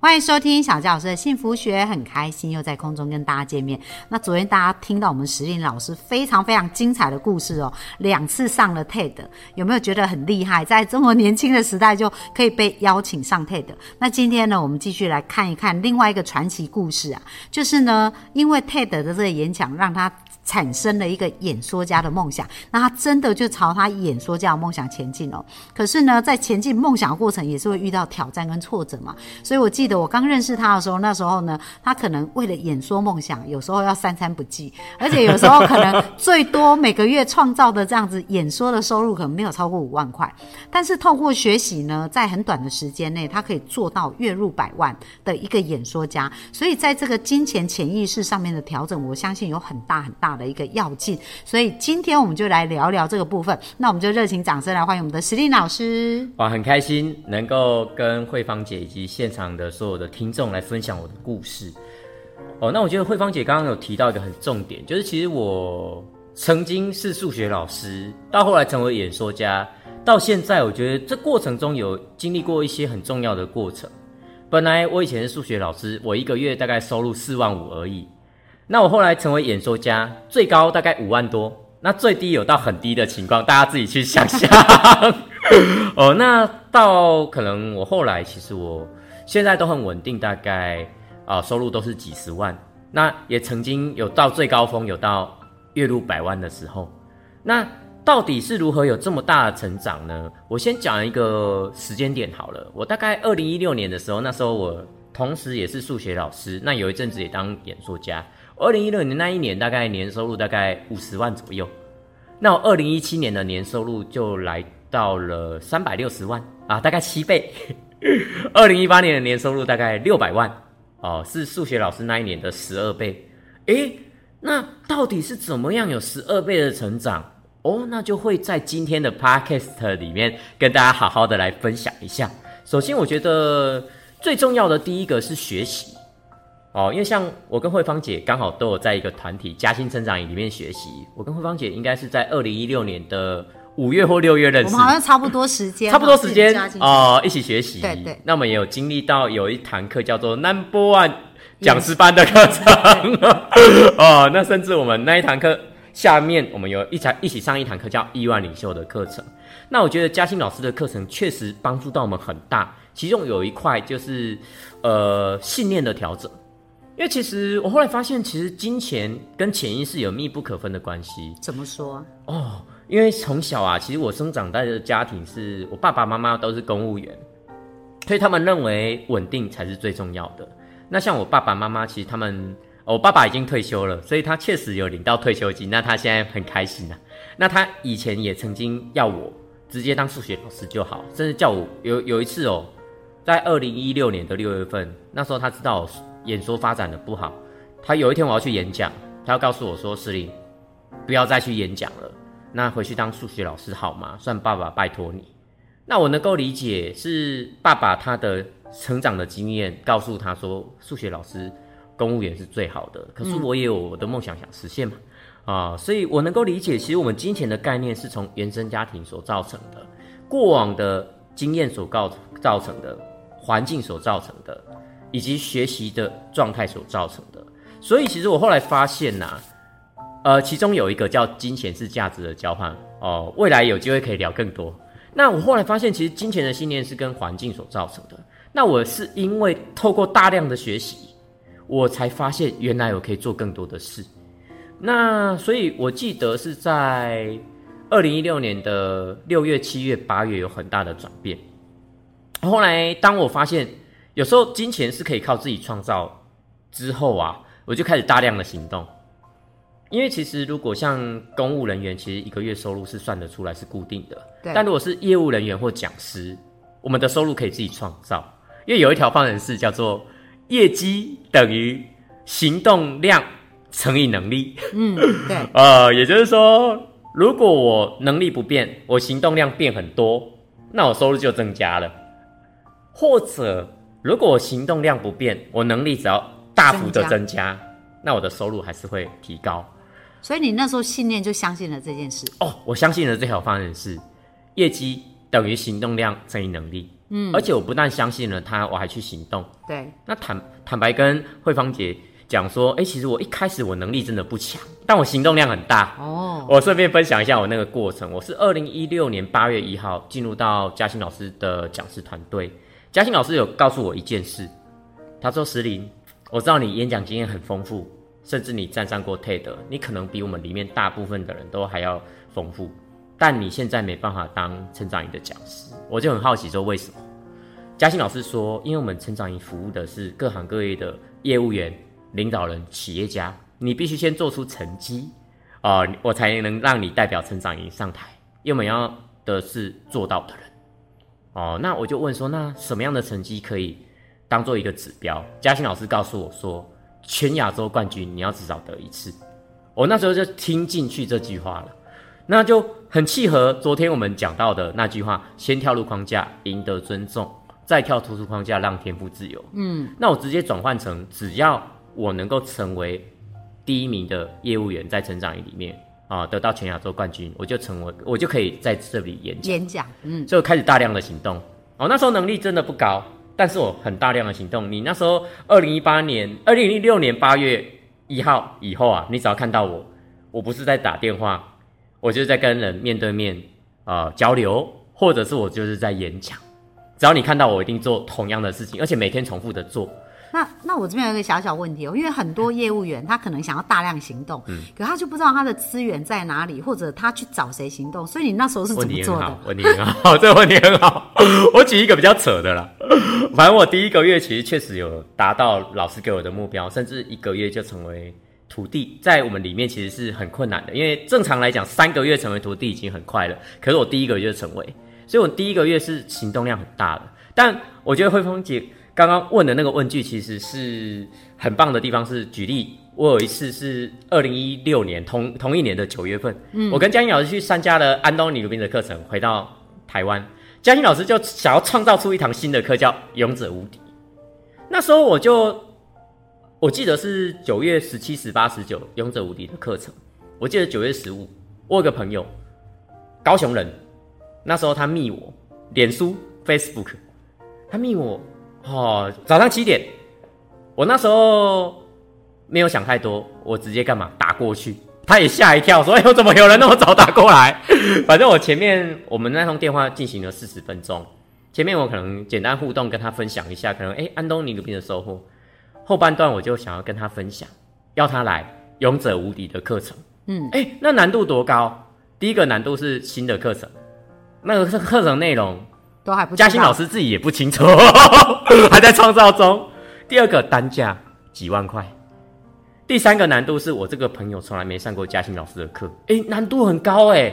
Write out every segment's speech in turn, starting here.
欢迎收听小纪老师的幸福学，很开心又在空中跟大家见面。那昨天大家听到我们石林老师非常非常精彩的故事哦，两次上了 TED，有没有觉得很厉害？在这么年轻的时代就可以被邀请上 TED。那今天呢，我们继续来看一看另外一个传奇故事啊，就是呢，因为 TED 的这个演讲让他。产生了一个演说家的梦想，那他真的就朝他演说家的梦想前进哦。可是呢，在前进梦想的过程也是会遇到挑战跟挫折嘛。所以我记得我刚认识他的时候，那时候呢，他可能为了演说梦想，有时候要三餐不继，而且有时候可能 最多每个月创造的这样子演说的收入可能没有超过五万块。但是透过学习呢，在很短的时间内，他可以做到月入百万的一个演说家。所以在这个金钱潜意识上面的调整，我相信有很大很大。的一个要进，所以今天我们就来聊聊这个部分。那我们就热情掌声来欢迎我们的石林老师。哇，很开心能够跟慧芳姐以及现场的所有的听众来分享我的故事。哦，那我觉得慧芳姐刚刚有提到一个很重点，就是其实我曾经是数学老师，到后来成为演说家，到现在我觉得这过程中有经历过一些很重要的过程。本来我以前是数学老师，我一个月大概收入四万五而已。那我后来成为演说家，最高大概五万多，那最低有到很低的情况，大家自己去想象。哦，那到可能我后来其实我现在都很稳定，大概啊收入都是几十万。那也曾经有到最高峰，有到月入百万的时候。那到底是如何有这么大的成长呢？我先讲一个时间点好了。我大概二零一六年的时候，那时候我同时也是数学老师，那有一阵子也当演说家。二零一六年那一年，大概年收入大概五十万左右。那我二零一七年的年收入就来到了三百六十万啊，大概七倍。二零一八年的年收入大概六百万哦，是数学老师那一年的十二倍。诶，那到底是怎么样有十二倍的成长？哦，那就会在今天的 podcast 里面跟大家好好的来分享一下。首先，我觉得最重要的第一个是学习。哦，因为像我跟慧芳姐刚好都有在一个团体嘉兴成长营里面学习。我跟慧芳姐应该是在二零一六年的五月或六月认识，我们好像差不多时间，差不多时间哦，一起学习。对对。那我们也有经历到有一堂课叫做 Number One 讲师班的课程 哦，那甚至我们那一堂课下面，我们有一堂一起上一堂课叫亿万领袖的课程。那我觉得嘉欣老师的课程确实帮助到我们很大，其中有一块就是呃信念的调整。因为其实我后来发现，其实金钱跟潜意识有密不可分的关系。怎么说？哦，因为从小啊，其实我生长在的家庭是我爸爸妈妈都是公务员，所以他们认为稳定才是最重要的。那像我爸爸妈妈，其实他们，我爸爸已经退休了，所以他确实有领到退休金，那他现在很开心啊。那他以前也曾经要我直接当数学老师就好，甚至叫我有有一次哦，在二零一六年的六月份，那时候他知道。演说发展的不好，他有一天我要去演讲，他要告诉我说：“司令，不要再去演讲了，那回去当数学老师好吗？算爸爸拜托你。”那我能够理解，是爸爸他的成长的经验告诉他说，数学老师、公务员是最好的。可是我也有我的梦想想实现嘛，啊，所以我能够理解，其实我们金钱的概念是从原生家庭所造成的，过往的经验所造造成的，环境所造成的。以及学习的状态所造成的，所以其实我后来发现呐，呃，其中有一个叫金钱是价值的交换哦，未来有机会可以聊更多。那我后来发现，其实金钱的信念是跟环境所造成的。那我是因为透过大量的学习，我才发现原来我可以做更多的事。那所以我记得是在二零一六年的六月、七月、八月有很大的转变。后来当我发现。有时候金钱是可以靠自己创造，之后啊，我就开始大量的行动。因为其实如果像公务人员，其实一个月收入是算得出来是固定的。但如果是业务人员或讲师，我们的收入可以自己创造。因为有一条方程式叫做业绩等于行动量乘以能力。嗯，对。呃，也就是说，如果我能力不变，我行动量变很多，那我收入就增加了。或者，如果我行动量不变，我能力只要大幅的增加，那我的收入还是会提高。所以你那时候信念就相信了这件事。哦，我相信的这条方程式，业绩等于行动量乘以能力。嗯，而且我不但相信了它，我还去行动。对，那坦坦白跟慧芳姐讲说，哎，其实我一开始我能力真的不强，但我行动量很大。哦，我顺便分享一下我那个过程。我是二零一六年八月一号进入到嘉欣老师的讲师团队。嘉欣老师有告诉我一件事，他说：“石林，我知道你演讲经验很丰富，甚至你站上过 TED，你可能比我们里面大部分的人都还要丰富。”但你现在没办法当成长营的讲师，我就很好奇说为什么？嘉欣老师说，因为我们成长营服务的是各行各业的业务员、领导人、企业家，你必须先做出成绩啊，我才能让你代表成长营上台。因为我们要的是做到的人哦。那我就问说，那什么样的成绩可以当做一个指标？嘉欣老师告诉我说，全亚洲冠军你要至少得一次。我那时候就听进去这句话了。那就很契合昨天我们讲到的那句话：先跳入框架，赢得尊重；再跳突出框架，让天赋自由。嗯，那我直接转换成，只要我能够成为第一名的业务员，在成长营里面啊，得到全亚洲冠军，我就成为，我就可以在这里演讲。演讲，嗯，就开始大量的行动。哦，那时候能力真的不高，但是我很大量的行动。你那时候二零一八年、二零一六年八月一号以后啊，你只要看到我，我不是在打电话。我就是在跟人面对面啊交流，或者是我就是在演讲。只要你看到我，一定做同样的事情，而且每天重复的做。那那我这边有一个小小问题哦，因为很多业务员他可能想要大量行动，嗯，可他就不知道他的资源在哪里，或者他去找谁行动。所以你那时候是怎么做的？问题很好，这个问题很好。我举一个比较扯的啦，反正我第一个月其实确实有达到老师给我的目标，甚至一个月就成为。徒弟在我们里面其实是很困难的，因为正常来讲三个月成为徒弟已经很快了，可是我第一个月就成为，所以我第一个月是行动量很大的。但我觉得慧峰姐刚刚问的那个问句其实是很棒的地方，是举例，我有一次是二零一六年同同一年的九月份，嗯，我跟嘉欣老师去参加了安东尼鲁宾的课程，回到台湾，嘉欣老师就想要创造出一堂新的课叫勇者无敌，那时候我就。我记得是九月十七、十八、十九，勇者无敌的课程。我记得九月十五，我有个朋友，高雄人，那时候他密我，脸书 Facebook，他密我，哦，早上七点，我那时候没有想太多，我直接干嘛打过去，他也吓一跳，说：“哎呦，怎么有人那么早打过来？” 反正我前面我们那通电话进行了四十分钟，前面我可能简单互动，跟他分享一下，可能哎，安东尼鲁宾的收获。后半段我就想要跟他分享，要他来勇者无敌的课程。嗯，哎，那难度多高？第一个难度是新的课程，那个是课程内容都还不，嘉欣老师自己也不清楚，还在创造中。第二个单价几万块，第三个难度是我这个朋友从来没上过嘉欣老师的课，哎，难度很高哎。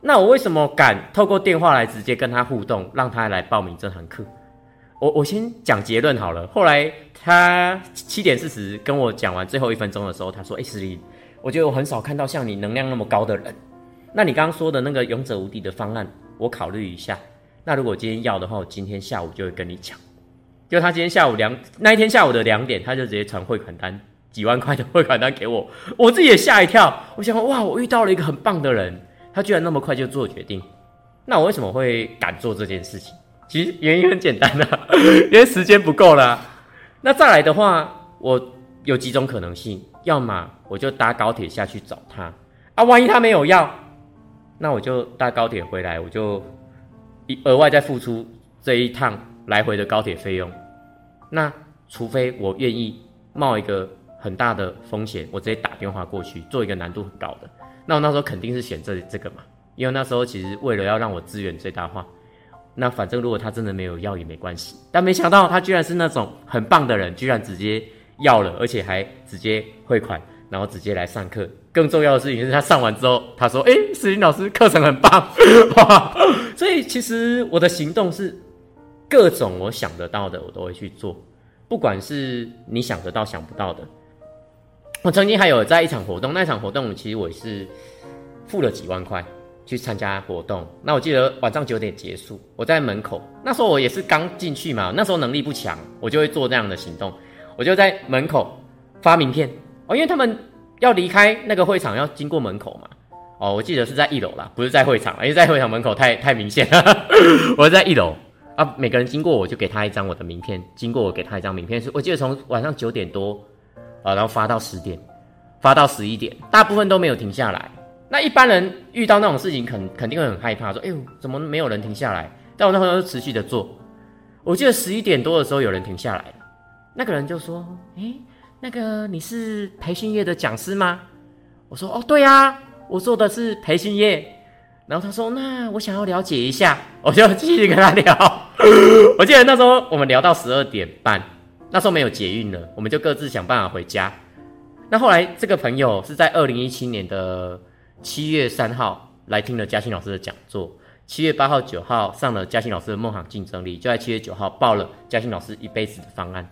那我为什么敢透过电话来直接跟他互动，让他来报名这堂课？我我先讲结论好了。后来他七点四十跟我讲完最后一分钟的时候，他说：“哎，石林，我觉得我很少看到像你能量那么高的人。那你刚刚说的那个勇者无敌的方案，我考虑一下。那如果今天要的话，我今天下午就会跟你讲。就他今天下午两那一天下午的两点，他就直接传汇款单几万块的汇款单给我，我自己也吓一跳。我想哇，我遇到了一个很棒的人，他居然那么快就做决定。那我为什么会敢做这件事情？”其实原因很简单啊，因为时间不够了。那再来的话，我有几种可能性：要么我就搭高铁下去找他啊，万一他没有要，那我就搭高铁回来，我就一额外再付出这一趟来回的高铁费用。那除非我愿意冒一个很大的风险，我直接打电话过去做一个难度很高的，那我那时候肯定是选这这个嘛，因为那时候其实为了要让我资源最大化。那反正如果他真的没有要也没关系，但没想到他居然是那种很棒的人，居然直接要了，而且还直接汇款，然后直接来上课。更重要的事情是他上完之后，他说：“哎，石林老师课程很棒。” 哇！所以其实我的行动是各种我想得到的，我都会去做，不管是你想得到、想不到的。我曾经还有在一场活动，那场活动其实我是付了几万块。去参加活动。那我记得晚上九点结束，我在门口，那时候我也是刚进去嘛，那时候能力不强，我就会做这样的行动，我就在门口发名片哦，因为他们要离开那个会场要经过门口嘛。哦，我记得是在一楼啦，不是在会场，因为在会场门口太太明显了。我在一楼啊，每个人经过我就给他一张我的名片，经过我给他一张名片，是我记得从晚上九点多啊，然后发到十点，发到十一点，大部分都没有停下来。那一般人遇到那种事情，肯肯定会很害怕，说：“哎呦，怎么没有人停下来？”但我那时候持续的做。我记得十一点多的时候有人停下来那个人就说：“哎，那个你是培训业的讲师吗？”我说：“哦，对呀。”我做的是培训业，然后他说：“那我想要了解一下。” 我就继续跟他聊。我记得那时候我们聊到十二点半，那时候没有捷运了，我们就各自想办法回家。那后来这个朋友是在二零一七年的七月三号来听了嘉欣老师的讲座，七月八号、九号上了嘉欣老师的梦想竞争力，就在七月九号报了嘉欣老师一辈子的方案。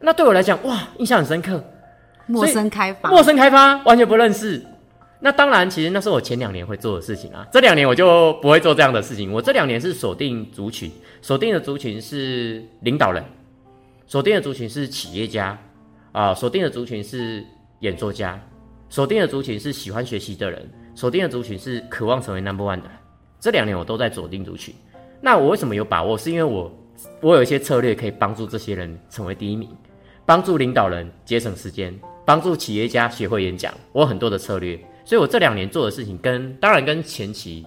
那对我来讲，哇，印象很深刻。陌生开发，陌生开发，完全不认识。那当然，其实那是我前两年会做的事情啊。这两年我就不会做这样的事情。我这两年是锁定族群，锁定的族群是领导人，锁定的族群是企业家，啊，锁定的族群是演说家，锁定的族群是喜欢学习的人，锁定的族群是渴望成为 number one 的。这两年我都在锁定族群。那我为什么有把握？是因为我我有一些策略可以帮助这些人成为第一名，帮助领导人节省时间，帮助企业家学会演讲。我有很多的策略。所以，我这两年做的事情跟当然跟前期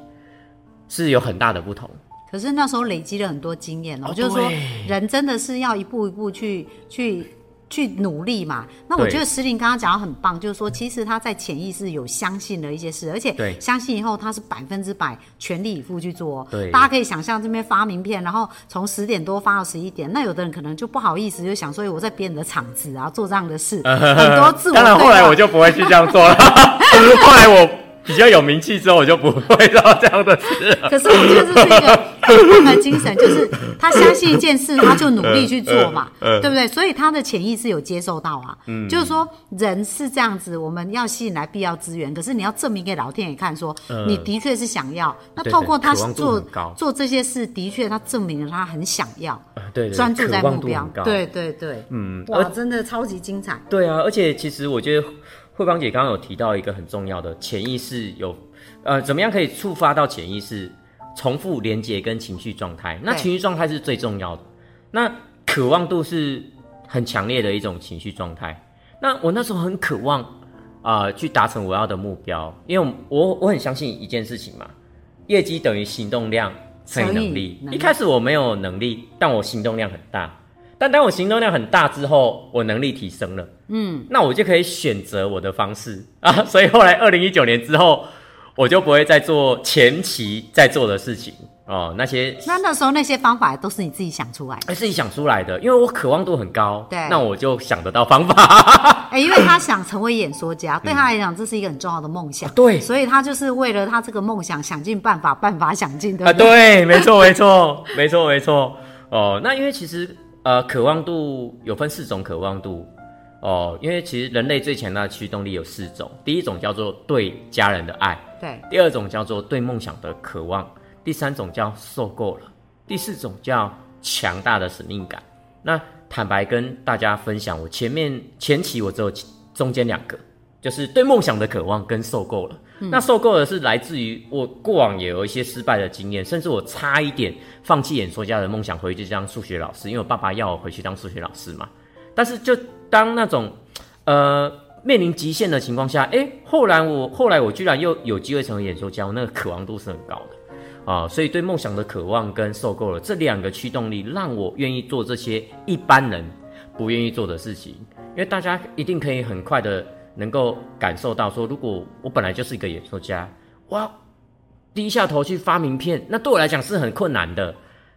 是有很大的不同。可是那时候累积了很多经验哦，就是说人真的是要一步一步去去。去努力嘛？那我觉得石林刚刚讲的很棒，就是说，其实他在潜意识有相信了一些事，而且相信以后他是百分之百全力以赴去做。对，大家可以想象这边发名片，然后从十点多发到十一点，那有的人可能就不好意思，就想说我在别人的场子啊做这样的事，很多自我。当然后来我就不会去这样做了，后来我。比较有名气之后，我就不会做这样的事。可是我觉得这是 一个很棒的精神，就是他相信一件事，他就努力去做嘛，对不对？所以他的潜意识有接受到啊，就是说人是这样子，我们要吸引来必要资源，可是你要证明给老天爷看，说你的确是想要。那透过他做做这些事，的确他证明了他很想要，对，专注在目标，对对对，嗯，哇，真的超级精彩。对啊，而且其实我觉得。慧芳姐刚刚有提到一个很重要的潜意识，有呃，怎么样可以触发到潜意识，重复连接跟情绪状态？那情绪状态是最重要的。那渴望度是很强烈的一种情绪状态。那我那时候很渴望啊，去达成我要的目标，因为我我很相信一件事情嘛，业绩等于行动量乘以能力。一开始我没有能力，但我行动量很大。但当我行动量很大之后，我能力提升了，嗯，那我就可以选择我的方式啊。所以后来二零一九年之后，我就不会再做前期在做的事情哦。那些那那时候那些方法都是你自己想出来，哎，自己想出来的，因为我渴望度很高，对，那我就想得到方法。哎，因为他想成为演说家，对他来讲这是一个很重要的梦想，对，所以他就是为了他这个梦想想尽办法，办法想尽，对啊，对，没错，没错，没错，没错。哦，那因为其实。呃，渴望度有分四种渴望度哦，因为其实人类最强大的驱动力有四种，第一种叫做对家人的爱，对；第二种叫做对梦想的渴望，第三种叫受够了，第四种叫强大的使命感。那坦白跟大家分享，我前面前期我只有中间两个，就是对梦想的渴望跟受够了。那受够的是来自于我过往也有一些失败的经验，甚至我差一点放弃演说家的梦想，回去当数学老师，因为我爸爸要我回去当数学老师嘛。但是就当那种呃面临极限的情况下，哎，后来我后来我居然又有机会成为演说家，我那个渴望度是很高的啊。所以对梦想的渴望跟受够了这两个驱动力，让我愿意做这些一般人不愿意做的事情，因为大家一定可以很快的。能够感受到说，如果我本来就是一个演说家，哇，低下头去发名片，那对我来讲是很困难的。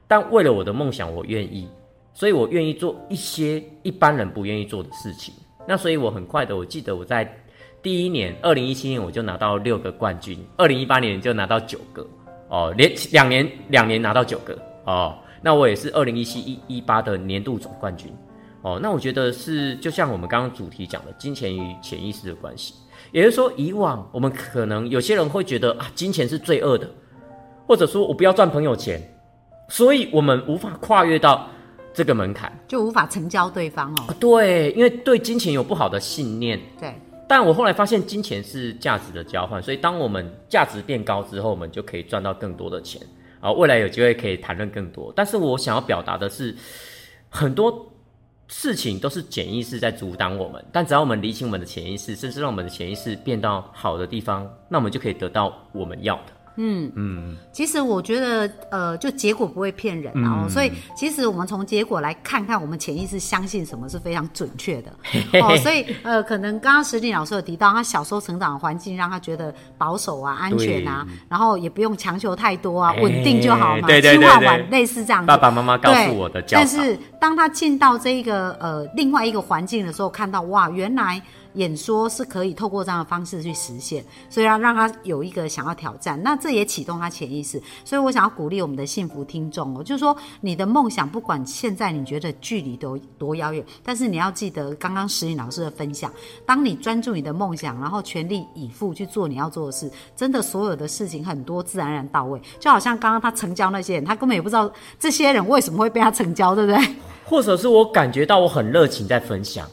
但为了我的梦想，我愿意，所以我愿意做一些一般人不愿意做的事情。那所以我很快的，我记得我在第一年，二零一七年我就拿到六个冠军，二零一八年就拿到九个，哦，连两年两年拿到九个，哦，那我也是二零一七一一八的年度总冠军。哦，那我觉得是就像我们刚刚主题讲的，金钱与潜意识的关系。也就是说，以往我们可能有些人会觉得啊，金钱是罪恶的，或者说我不要赚朋友钱，所以我们无法跨越到这个门槛，就无法成交对方哦。对，因为对金钱有不好的信念。对，但我后来发现，金钱是价值的交换，所以当我们价值变高之后，我们就可以赚到更多的钱。啊，未来有机会可以谈论更多。但是我想要表达的是，很多事情都是潜意识在阻挡我们，但只要我们理清我们的潜意识，甚至让我们的潜意识变到好的地方，那我们就可以得到我们要的。嗯嗯，其实我觉得，呃，就结果不会骗人哦，所以其实我们从结果来看看，我们潜意识相信什么是非常准确的 哦。所以呃，可能刚刚石鼎老师有提到，他小时候成长的环境让他觉得保守啊、安全啊，然后也不用强求太多啊，稳定就好嘛，计划完类似这样。爸爸妈妈告诉我的教但是当他进到这一个呃另外一个环境的时候，看到哇，原来。演说是可以透过这样的方式去实现，所以要让他有一个想要挑战，那这也启动他潜意识。所以我想要鼓励我们的幸福听众哦，就是说你的梦想，不管现在你觉得距离多多遥远，但是你要记得刚刚石颖老师的分享，当你专注你的梦想，然后全力以赴去做你要做的事，真的所有的事情很多自然而然到位。就好像刚刚他成交那些人，他根本也不知道这些人为什么会被他成交，对不对？或者是我感觉到我很热情在分享。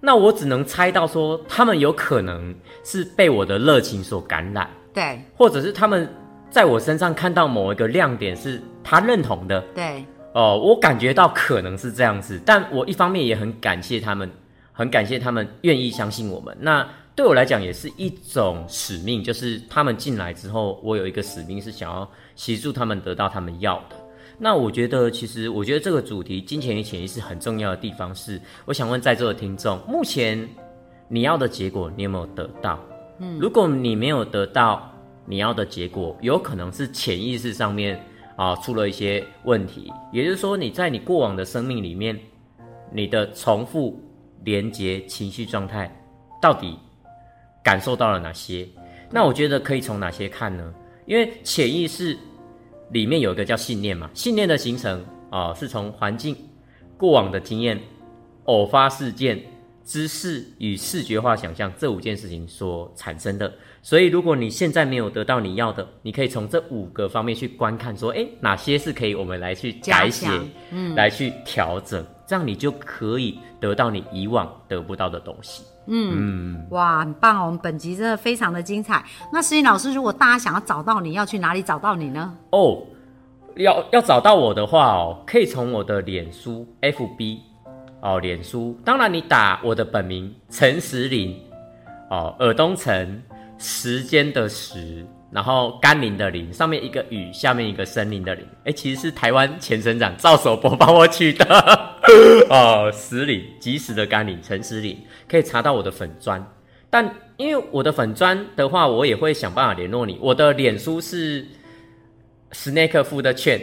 那我只能猜到说，他们有可能是被我的热情所感染，对，或者是他们在我身上看到某一个亮点是他认同的，对，哦，我感觉到可能是这样子，但我一方面也很感谢他们，很感谢他们愿意相信我们。那对我来讲也是一种使命，就是他们进来之后，我有一个使命是想要协助他们得到他们要的。那我觉得，其实我觉得这个主题“金钱与潜意识”很重要的地方是，我想问在座的听众，目前你要的结果你有没有得到？嗯，如果你没有得到你要的结果，有可能是潜意识上面啊出了一些问题，也就是说你在你过往的生命里面，你的重复连接情绪状态到底感受到了哪些？那我觉得可以从哪些看呢？因为潜意识。里面有一个叫信念嘛，信念的形成啊，是从环境、过往的经验、偶发事件、知识与视觉化想象这五件事情所产生的。所以，如果你现在没有得到你要的，你可以从这五个方面去观看，说，哎，哪些是可以我们来去改写，嗯，来去调整，这样你就可以得到你以往得不到的东西。嗯，哇，很棒哦！我们本集真的非常的精彩。那石英老师，如果大家想要找到你，要去哪里找到你呢？哦，要要找到我的话哦，可以从我的脸书 FB 哦，脸书。当然，你打我的本名陈石林哦，尔东城，时间的时。然后甘霖的霖，上面一个雨，下面一个森林的林，哎，其实是台湾前省长赵守博帮我取的 哦。石林，及时的甘霖，陈石林，可以查到我的粉砖。但因为我的粉砖的话，我也会想办法联络你。我的脸书是。史内克夫的券，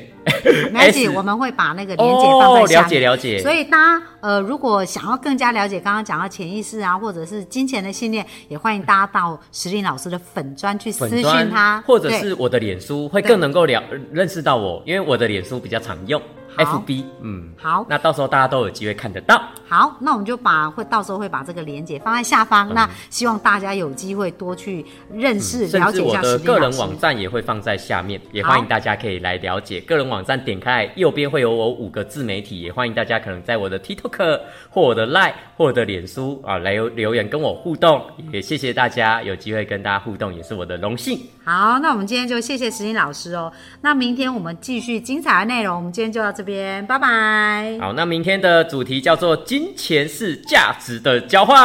没关系，我们会把那个链接放在下面。了解了解。所以大家呃，如果想要更加了解刚刚讲到潜意识啊，或者是金钱的信念，也欢迎大家到石林老师的粉砖去私讯他，或者是我的脸书，会更能够了认识到我，因为我的脸书比较常用。F B，嗯，好，那到时候大家都有机会看得到。好，那我们就把会到时候会把这个连接放在下方，那希望大家有机会多去认识、了解一下。我的个人网站也会放在下面，也欢迎大家可以来了解。个人网站点开右边会有我五个自媒体，也欢迎大家可能在我的 TikTok 或我的 Line 或我的脸书啊来留言跟我互动。也谢谢大家有机会跟大家互动，也是我的荣幸。好，那我们今天就谢谢石英老师哦。那明天我们继续精彩的内容，我们今天就到这。边，拜拜。好，那明天的主题叫做“金钱是价值的交换”。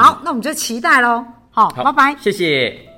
好，那我们就期待喽。好，拜拜，谢谢。